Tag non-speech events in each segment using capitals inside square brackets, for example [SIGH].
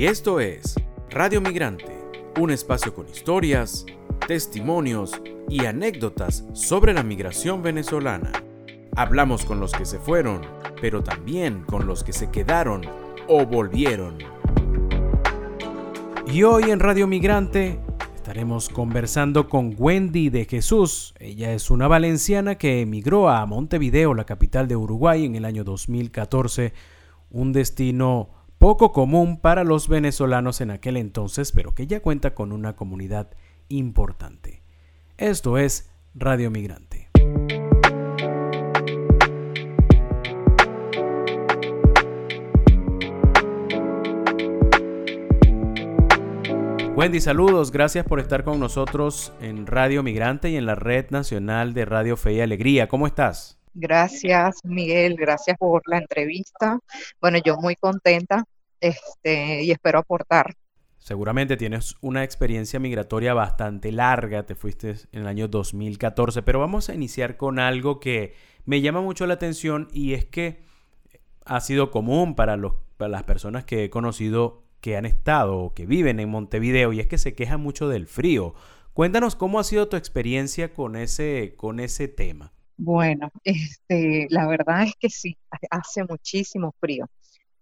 Y esto es Radio Migrante, un espacio con historias, testimonios y anécdotas sobre la migración venezolana. Hablamos con los que se fueron, pero también con los que se quedaron o volvieron. Y hoy en Radio Migrante estaremos conversando con Wendy de Jesús. Ella es una valenciana que emigró a Montevideo, la capital de Uruguay, en el año 2014, un destino poco común para los venezolanos en aquel entonces, pero que ya cuenta con una comunidad importante. Esto es Radio Migrante. Wendy, saludos, gracias por estar con nosotros en Radio Migrante y en la Red Nacional de Radio Fe y Alegría. ¿Cómo estás? Gracias, Miguel, gracias por la entrevista. Bueno, yo muy contenta este, y espero aportar. Seguramente tienes una experiencia migratoria bastante larga, te fuiste en el año 2014, pero vamos a iniciar con algo que me llama mucho la atención y es que ha sido común para, los, para las personas que he conocido que han estado o que viven en Montevideo y es que se quejan mucho del frío. Cuéntanos cómo ha sido tu experiencia con ese, con ese tema. Bueno, [LAUGHS] este, la verdad es que sí, hace muchísimo frío.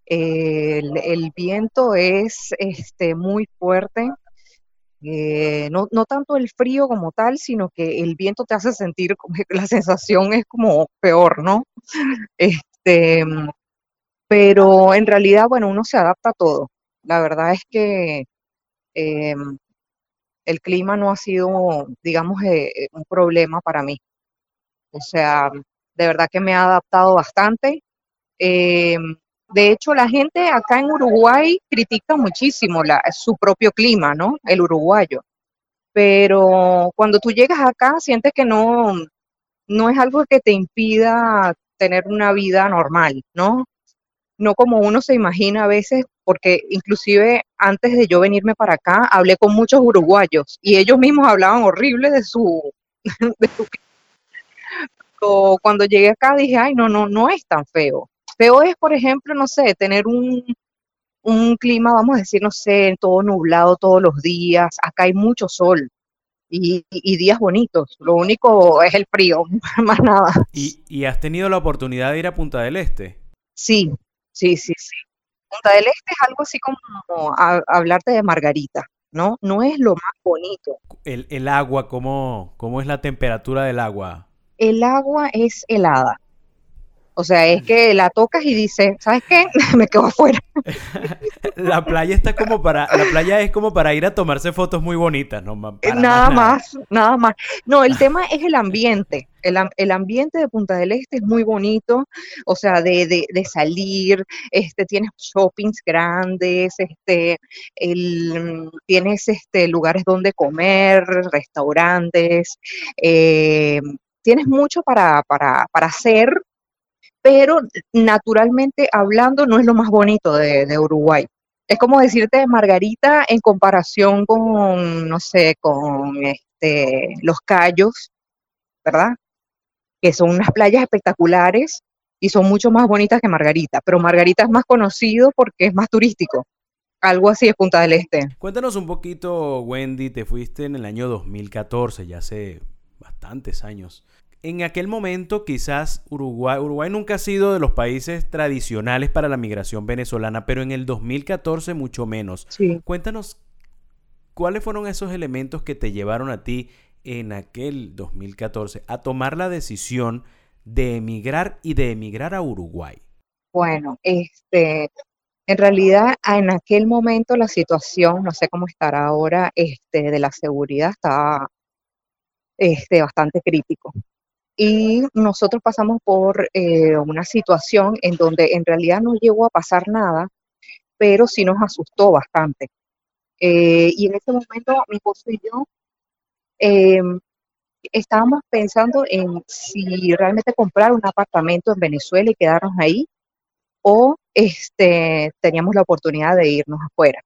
El, viento es este, muy fuerte, eh, no, tanto el frío como tal, sino que el viento te hace sentir, que [LAUGHS] la sensación es como peor, ¿no? [LAUGHS] Este, pero en realidad, bueno, uno se adapta a todo. La verdad es que eh, el clima no ha sido, digamos, eh, un problema para mí. O sea, de verdad que me ha adaptado bastante. de hecho, la gente acá en Uruguay critica muchísimo su propio clima, ¿no? El uruguayo. Pero cuando tú llegas acá, sientes que no, no es algo que te impida tener una vida normal, ¿no? No como uno se imagina a veces porque inclusive antes de yo venirme para acá, hablé con muchos uruguayos y ellos mismos hablaban horrible de su... [LAUGHS] De cuando llegué acá dije, ay, no, no, no es tan feo. Feo es, por ejemplo, no sé, tener un, un clima, vamos a decir, no sé, todo nublado todos los días. Acá hay mucho sol y, y días bonitos. Lo único es el frío, [LAUGHS] más nada. ¿Y, ¿Y, has tenido la oportunidad de ir a Punta del Este? Sí, sí, sí, sí. Punta del Este es algo así como hablarte de Margarita, ¿no? No es lo más bonito. El, agua, ¿cómo, ¿cómo es la temperatura del agua? El agua es helada. O sea, es que la tocas y dices, ¿sabes qué? [LAUGHS] Me quedo afuera. [LAUGHS] la playa está como para, la playa es como para ir a tomarse fotos muy bonitas, ¿no? nada más, nada. más. No, el [LAUGHS] tema es el ambiente. El, ambiente de Punta del Este es muy bonito, o sea, de, salir, este, tienes shoppings grandes, este, tienes este, lugares donde comer, restaurantes, eh, tienes mucho para, para, para hacer pero naturalmente hablando no es lo más bonito de, Uruguay. Es como decirte Margarita en comparación con, no sé, con este, los Cayos, ¿verdad? Que son unas playas espectaculares y son mucho más bonitas que Margarita, pero Margarita es más conocido porque es más turístico. Algo así es Punta del Este. Cuéntanos un poquito, Wendy, te fuiste en el año 2014, ya hace bastantes años en aquel momento quizás Uruguay, Uruguay nunca ha sido de los países tradicionales para la migración venezolana, pero en el 2014 mucho menos. Cuéntanos cuáles fueron esos elementos que te llevaron a ti en aquel 2014 a tomar la decisión de emigrar y de emigrar a Uruguay. Bueno, este, en realidad en aquel momento la situación, no sé cómo estará ahora, este, de la seguridad estaba este, bastante crítico y nosotros pasamos por eh, una situación en donde en realidad no llegó a pasar nada, pero sí nos asustó bastante. Eh, y en ese momento mi esposo y yo em, estábamos pensando en si realmente comprar un apartamento en Venezuela y quedarnos ahí o este, teníamos la oportunidad de irnos afuera.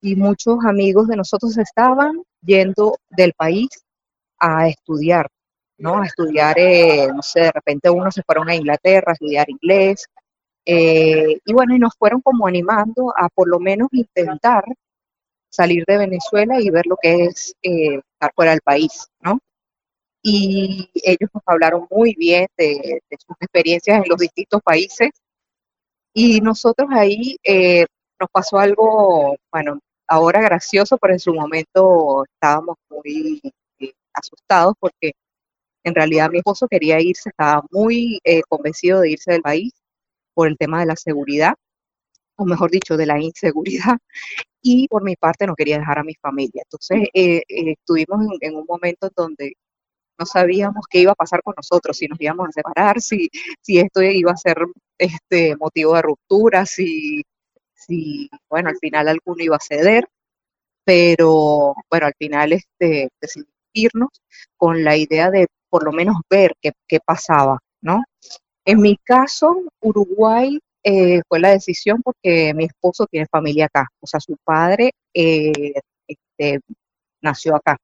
Y muchos amigos de nosotros estaban yendo del país a estudiar ¿no? A estudiar, eh, no sé, de repente unos se fueron a Inglaterra a estudiar inglés, Eh, y bueno, y nos fueron como animando a por lo menos intentar salir de Venezuela y ver lo que es eh, estar fuera del país, ¿no? Y ellos nos hablaron muy bien de, sus experiencias en los distintos países. Y nosotros ahí eh, nos pasó algo, bueno, ahora gracioso, pero en su momento estábamos muy asustados porque en realidad mi esposo quería irse, estaba muy convencido de irse del país por el tema de la seguridad, o mejor dicho, de la inseguridad, [LAUGHS] y por mi parte no quería dejar a mi familia. Entonces eh, eh, estuvimos en, un momento donde no sabíamos qué iba a pasar con nosotros, si nos íbamos a separar, si, si esto iba a ser este motivo de ruptura, si, si, bueno, al final alguno iba a ceder, pero bueno, al final este, decidimos irnos con la idea de por lo menos ver qué, qué pasaba, ¿no? En mi caso, Uruguay eh, fue la decisión porque mi esposo tiene familia acá, o sea, su padre eh, este, nació acá.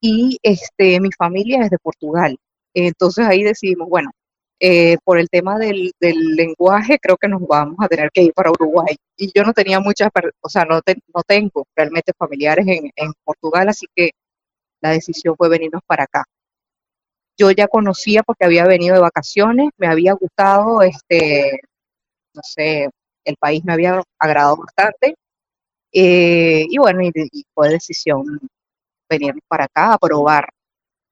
Y este, mi familia es de Portugal. Entonces ahí decidimos, bueno, eh, por el tema del, lenguaje, creo que nos vamos a tener que ir para Uruguay. Y yo no tenía muchas, o sea, no, no tengo realmente familiares en, en Portugal, así que la decisión fue venirnos para acá yo ya conocía porque había venido de vacaciones, me había gustado, este, no sé, el país me había agradado bastante. Eh, y bueno, y, fue decisión venir para acá a probar.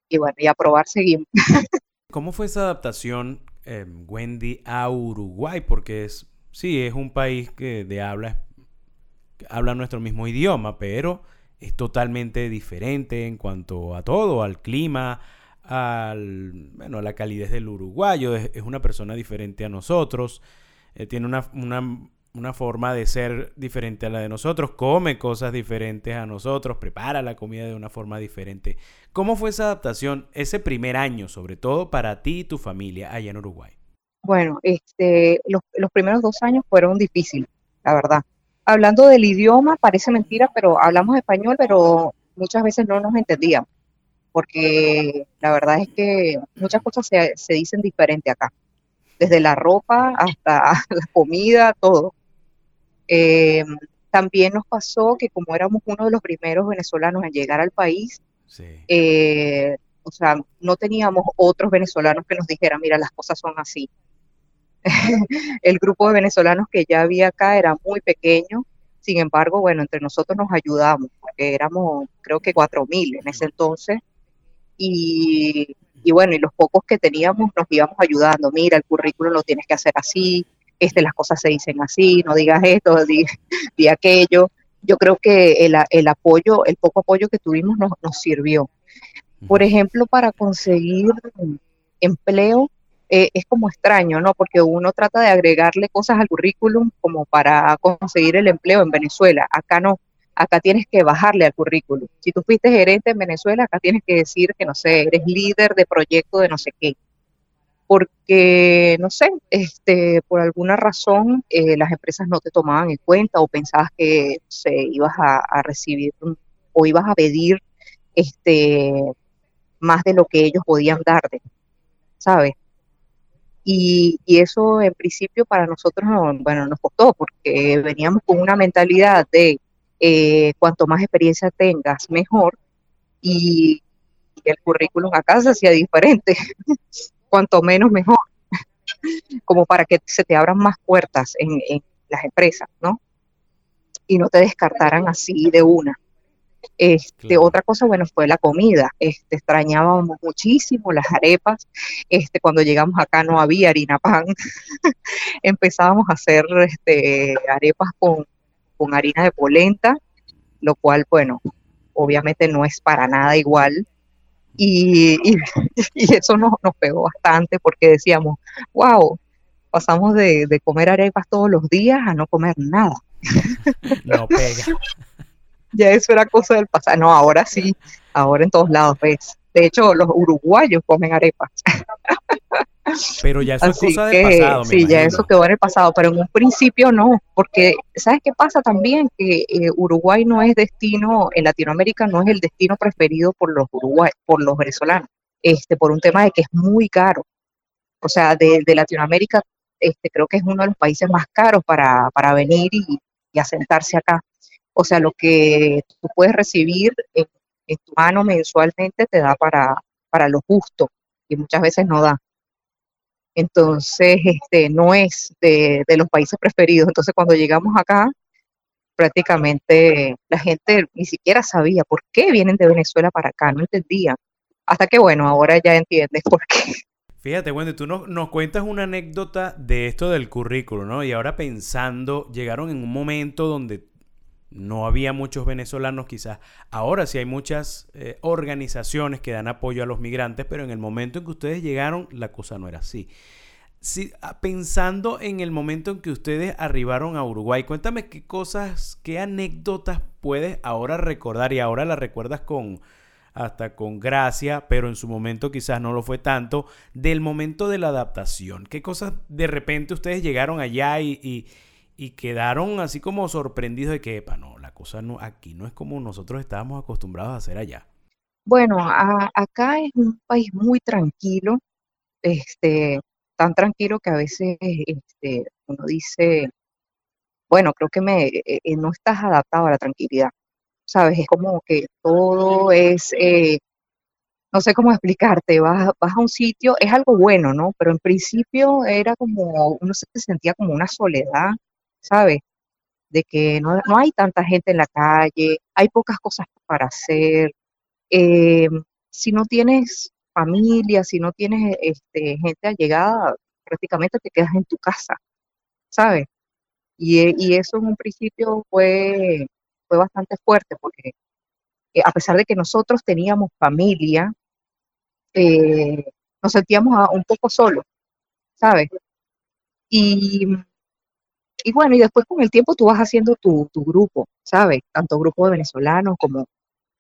Y bueno, y a probar seguimos. [LAUGHS] ¿Cómo fue esa adaptación, em, Wendy, a Uruguay? Porque es, sí, es un país que de habla, habla nuestro mismo idioma, pero es totalmente diferente en cuanto a todo, al clima, al, bueno, a la calidez del uruguayo, es, una persona diferente a nosotros, eh, tiene una, una, forma de ser diferente a la de nosotros, come cosas diferentes a nosotros, prepara la comida de una forma diferente. ¿Cómo fue esa adaptación ese primer año, sobre todo para ti y tu familia allá en Uruguay? Bueno, este, los, los primeros dos años fueron difíciles, la verdad. Hablando del idioma, parece mentira, pero hablamos español, pero muchas veces no nos entendíamos porque la verdad es que muchas cosas se, dicen diferente acá, desde la ropa hasta [LAUGHS] la comida, todo. Eh, también nos pasó que como éramos uno de los primeros venezolanos en llegar al país, eh, o sea, no teníamos otros venezolanos que nos dijeran, mira, las cosas son así. [LAUGHS] el grupo de venezolanos que ya había acá era muy pequeño, sin embargo, bueno, entre nosotros nos ayudamos, porque éramos creo que cuatro mil en ese entonces, y, bueno, y los pocos que teníamos nos íbamos ayudando, mira, el currículum lo tienes que hacer así, este, las cosas se dicen así, no digas esto, [LAUGHS] di, aquello. Yo creo que el, apoyo, el poco apoyo que tuvimos nos, nos sirvió. Por ejemplo, para conseguir empleo, eh, es como extraño, ¿no? Porque uno trata de agregarle cosas al currículum como para conseguir el empleo en Venezuela. Acá no, acá tienes que bajarle al currículum. Si tú fuiste gerente en Venezuela, acá tienes que decir que, no sé, eres líder de proyecto de no sé qué. Porque, no sé, este, por alguna razón eh, las empresas no te tomaban en cuenta o pensabas que se ibas a, recibir o ibas a pedir este, más de lo que ellos podían darte, ¿sabes? Y, y, eso en principio para nosotros no, bueno, nos costó porque veníamos con una mentalidad de eh, cuanto más experiencia tengas, mejor. Y, el currículum acá se hacía diferente, [LAUGHS] cuanto menos, mejor, [LAUGHS] como para que se te abran más puertas en, las empresas, ¿no? Y no te descartaran así de una. Este, Otra cosa, bueno, fue la comida. Este, extrañábamos muchísimo las arepas. Este, cuando llegamos acá no había harina pan. [LAUGHS] Empezábamos a hacer este, arepas con, con harina de polenta, lo cual, bueno, obviamente no es para nada igual. Y, [LAUGHS] eso nos, nos, pegó bastante porque decíamos, wow, pasamos de, de comer arepas todos los días a no comer nada. No pega. [LAUGHS] ya eso era cosa del pasado. No, ahora sí, ahora en todos lados ves. De hecho, los uruguayos comen arepas. [LAUGHS] Pero ya eso es cosa del pasado. sí, ya eso quedó en el pasado, pero en un principio no, porque ¿sabes qué pasa también? Que eh, Uruguay no es destino, en Latinoamérica no es el destino preferido por los uruguay, por los venezolanos, este, por un tema de que es muy caro. O sea, de, Latinoamérica este, creo que es uno de los países más caros para, para venir y, y, asentarse acá. O sea, lo que tú puedes recibir en, tu mano mensualmente te da para, para lo justo y muchas veces no da. Entonces, este, no es de, de los países preferidos. Entonces, cuando llegamos acá, prácticamente la gente ni siquiera sabía por qué vienen de Venezuela para acá, no entendía. Hasta que, bueno, ahora ya entiendes por qué. Fíjate, Wendy, tú nos, nos, cuentas una anécdota de esto del currículo, ¿no? Y ahora pensando, llegaron en un momento donde no había muchos venezolanos quizás. Ahora sí hay muchas eh, organizaciones que dan apoyo a los migrantes, pero en el momento en que ustedes llegaron la cosa no era así. Sí, ah, pensando en el momento en que ustedes arribaron a Uruguay, cuéntame qué cosas, qué anécdotas puedes ahora recordar y ahora las recuerdas con hasta con gracia, pero en su momento quizás no lo fue tanto, del momento de la adaptación. ¿Qué cosas de repente ustedes llegaron allá y y quedaron así como sorprendidos de que, epa, no, la cosa no, aquí no es como nosotros estábamos acostumbrados a hacer allá. Bueno, acá es un país muy tranquilo, este, tan tranquilo que a veces este, uno dice, bueno, creo que me, eh, eh, no estás adaptado a la tranquilidad, ¿sabes? Es como que todo es, eh, no sé cómo explicarte, vas, vas a un sitio, es algo bueno, ¿no? Pero en principio era como, uno se sentía como una soledad, ¿sabes? De que no, no, hay tanta gente en la calle, hay pocas cosas para hacer. Eh, si no tienes familia, si no tienes este, gente allegada, prácticamente te quedas en tu casa, ¿sabes? Y, y eso en un principio fue, fue bastante fuerte porque eh, a pesar de que nosotros teníamos familia, eh, nos sentíamos a, un poco solos, ¿sabes? Y y bueno, y después con el tiempo tú vas haciendo tu, tu grupo, ¿sabes? Tanto grupo de venezolanos como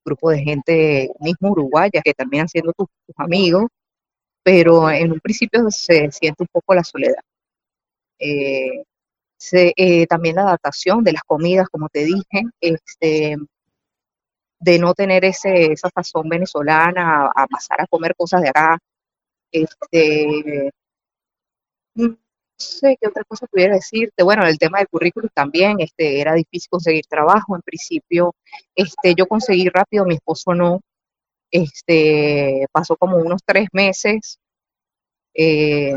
grupo de gente mismo uruguaya que terminan siendo tus, tus amigos, pero en un principio se siente un poco la soledad. Eh, eh, también la adaptación de las comidas, como te dije, este, de no tener ese, esa sazón venezolana a, a pasar a comer cosas de acá. Este, sé qué otra cosa pudiera decirte. Bueno, el tema del currículum también, este, era difícil conseguir trabajo. En principio, este, yo conseguí rápido, mi esposo no. Este, pasó como unos tres meses eh,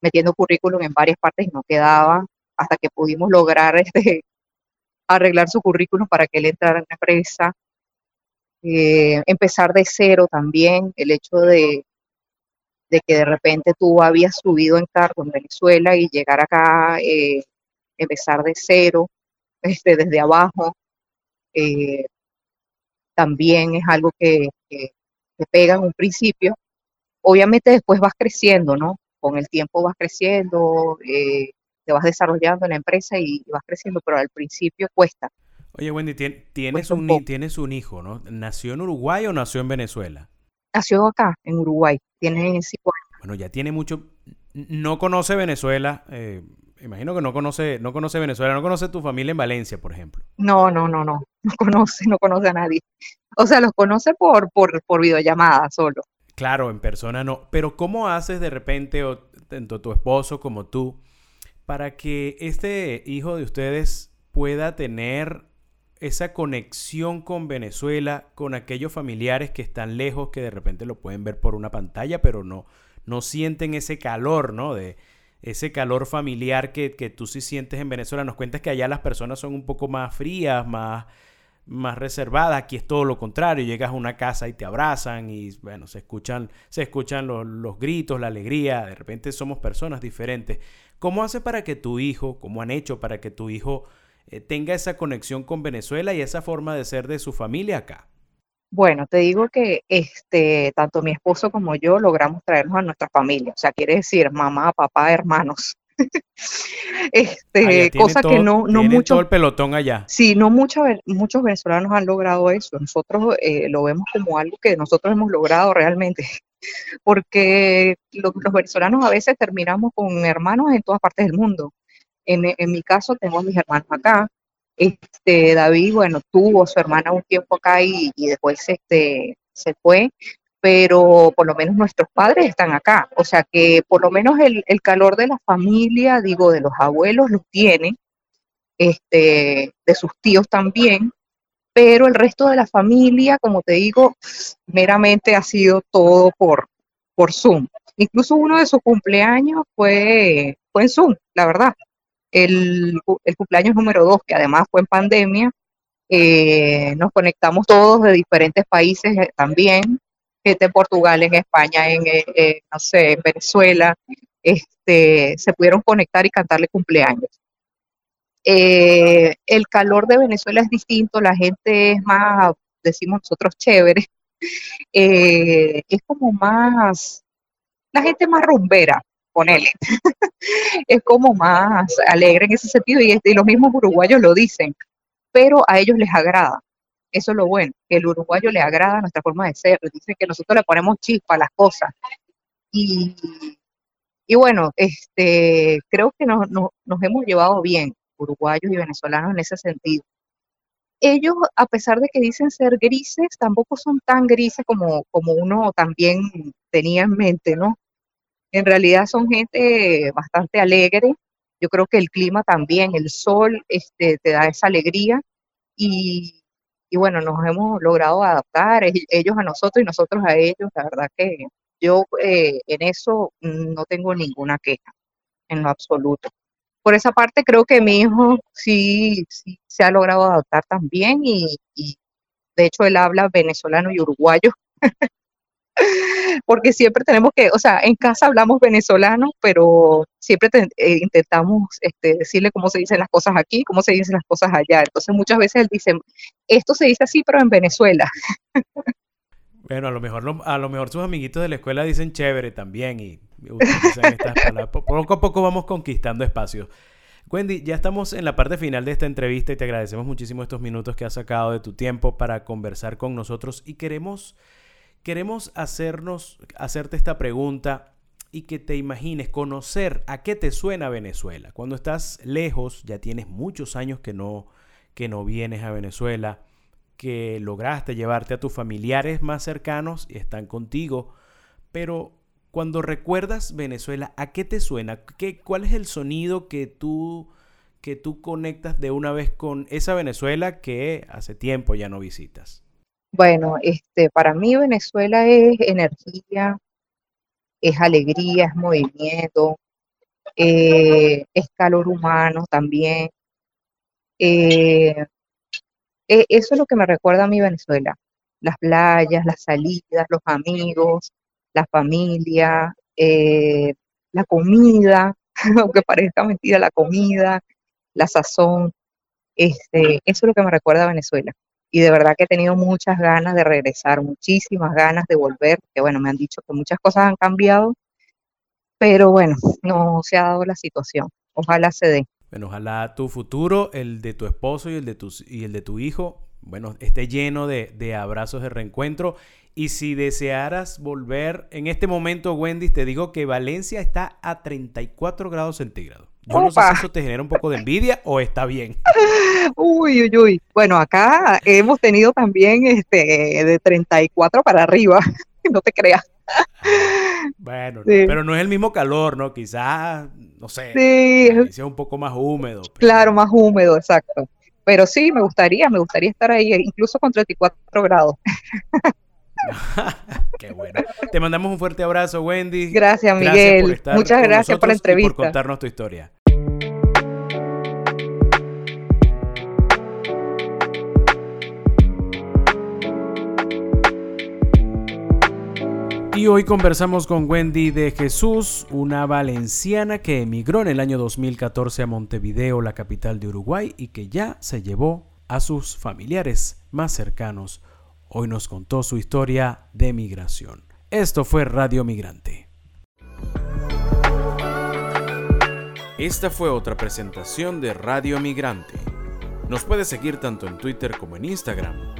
metiendo currículum en varias partes y no quedaba hasta que pudimos lograr [LAUGHS] este, arreglar su currículum para que él entrara en la empresa. Eh, empezar de cero también, el hecho de, de que de repente tú habías subido en cargo en Venezuela y llegar acá, eh, empezar de cero, [LAUGHS] este, desde abajo, eh, también es algo que, que, que, pega en un principio. Obviamente después vas creciendo, ¿no? Con el tiempo vas creciendo, eh, te vas desarrollando en la empresa y, vas creciendo, pero al principio cuesta. Oye, Wendy, tienes, un, un tienes un hijo, ¿no? ¿Nació en Uruguay o nació en Venezuela? Nació acá, en Uruguay, tiene cinco años. Bueno, ya tiene mucho, no conoce Venezuela, eh, imagino que no conoce, no conoce Venezuela, no conoce tu familia en Valencia, por ejemplo. No, no, no, no, [LAUGHS] no conoce, no conoce a nadie. O sea, los conoce por, por, por videollamada solo. Claro, en persona no. Pero ¿cómo haces de repente, o tanto tu esposo como tú, para que este hijo de ustedes pueda tener esa conexión con Venezuela, con aquellos familiares que están lejos, que de repente lo pueden ver por una pantalla, pero no, no sienten ese calor, ¿no? De ese calor familiar que, que tú sí sientes en Venezuela. Nos cuentas que allá las personas son un poco más frías, más, más reservadas. Aquí es todo lo contrario. Llegas a una casa y te abrazan y, bueno, se escuchan, se escuchan los, los gritos, la alegría. De repente somos personas diferentes. ¿Cómo hace para que tu hijo, cómo han hecho para que tu hijo eh, tenga esa conexión con Venezuela y esa forma de ser de su familia acá? Bueno, te digo que este, tanto mi esposo como yo logramos traernos a nuestra familia, o sea, quiere decir mamá, papá, hermanos. [LAUGHS] este, ah, cosa todo, que no, no mucho. todo el pelotón allá. Sí, no mucho, muchos venezolanos han logrado eso. Nosotros eh, lo vemos como algo que nosotros hemos logrado realmente, [LAUGHS] porque lo, los venezolanos a veces terminamos con hermanos en todas partes del mundo. En, en, mi caso, tengo a mis hermanos acá. Este, David, bueno, tuvo a su hermana un tiempo acá y, y después este, se fue. pero por lo menos nuestros padres están acá. O sea que por lo menos el, el calor de la familia, digo, de los abuelos, los tiene, este, de sus tíos también, pero el resto de la familia, como te digo, meramente ha sido todo por, por Zoom. Incluso uno de sus cumpleaños fue, fue en Zoom, la verdad. El, cumpleaños número dos, que además fue en pandemia, eh, nos conectamos todos de diferentes países eh, también, gente en Portugal, en España, en, eh, no sé, en Venezuela, este, se pudieron conectar y cantarle cumpleaños. el calor de Venezuela es distinto, la gente es más, decimos nosotros, chévere, [LAUGHS] es como más, la gente más rumbera, ponele, [LAUGHS] es como más alegre en ese sentido y, los mismos uruguayos lo dicen pero a ellos les agrada. Eso es lo bueno, que el uruguayo le agrada nuestra forma de ser. Dicen que nosotros le ponemos chispa a las cosas. Y, bueno, este, creo que nos, nos, nos hemos llevado bien, uruguayos y venezolanos, en ese sentido. Ellos, a pesar de que dicen ser grises, tampoco son tan grises como, como uno también tenía en mente, ¿no? En realidad son gente bastante alegre, yo creo que el clima también, el sol, este, te da esa alegría y, y bueno, nos hemos logrado adaptar, ellos a nosotros y nosotros a ellos. La verdad que yo eh, en eso no tengo ninguna queja, en lo absoluto. Por esa parte creo que mi hijo sí, sí se ha logrado adaptar también y, y de hecho él habla venezolano y uruguayo. [LAUGHS] porque siempre tenemos que, o sea, en casa hablamos venezolano, pero siempre eh, intentamos este, decirle cómo se dicen las cosas aquí, cómo se dicen las cosas allá. Entonces muchas veces él dice, esto se dice así, pero en Venezuela. Bueno, a lo mejor a lo mejor sus amiguitos de la escuela dicen chévere también y utilizan estas palabras. Poco a poco vamos conquistando espacios. Wendy, ya estamos en la parte final de esta entrevista y te agradecemos muchísimo estos minutos que has sacado de tu tiempo para conversar con nosotros y queremos queremos hacernos, hacerte esta pregunta y que te imagines conocer a qué te suena Venezuela. Cuando estás lejos, ya tienes muchos años que no, que no vienes a Venezuela, que lograste llevarte a tus familiares más cercanos y están contigo, pero cuando recuerdas Venezuela, ¿a qué te suena? ¿Qué, ¿Cuál es el sonido que tú, que tú conectas de una vez con esa Venezuela que hace tiempo ya no visitas? Bueno, este, para mí Venezuela es energía, es alegría, es movimiento, eh, es calor humano también. Eh, e, eso es lo que me recuerda a mi Venezuela. Las playas, las salidas, los amigos, la familia, eh, la comida, [LAUGHS] aunque parezca mentira, la comida, la sazón. Este, eso es lo que me recuerda a Venezuela y de verdad que he tenido muchas ganas de regresar, muchísimas ganas de volver, que bueno, me han dicho que muchas cosas han cambiado, pero bueno, no se ha dado la situación. Ojalá se dé. Bueno, ojalá tu futuro, el de tu esposo y el de tu, y el de tu hijo, bueno, esté lleno de, de abrazos de reencuentro. Y si desearas volver en este momento, Wendy, te digo que Valencia está a 34 grados centígrados. Yo no sé si eso te genera un poco de envidia o está bien. [LAUGHS] Uy, uy, uy. Bueno, acá hemos tenido también este de 34 para arriba, [LAUGHS] no te creas. [LAUGHS] Bueno, pero no es el mismo calor, ¿no? Quizás, no sé, sí. sea un poco más húmedo. Claro, más húmedo, exacto. Pero sí, me gustaría, me gustaría estar ahí, incluso con 34 grados. Qué bueno. Te mandamos un fuerte abrazo, Wendy. Gracias, Miguel. Muchas gracias por la entrevista. Y por contarnos tu historia. Y hoy conversamos con Wendy de Jesús, una valenciana que emigró en el año 2014 a Montevideo, la capital de Uruguay, y que ya se llevó a sus familiares más cercanos. Hoy nos contó su historia de migración. Esto fue Radio Migrante. Esta fue otra presentación de Radio Migrante. Nos puede seguir tanto en Twitter como en Instagram.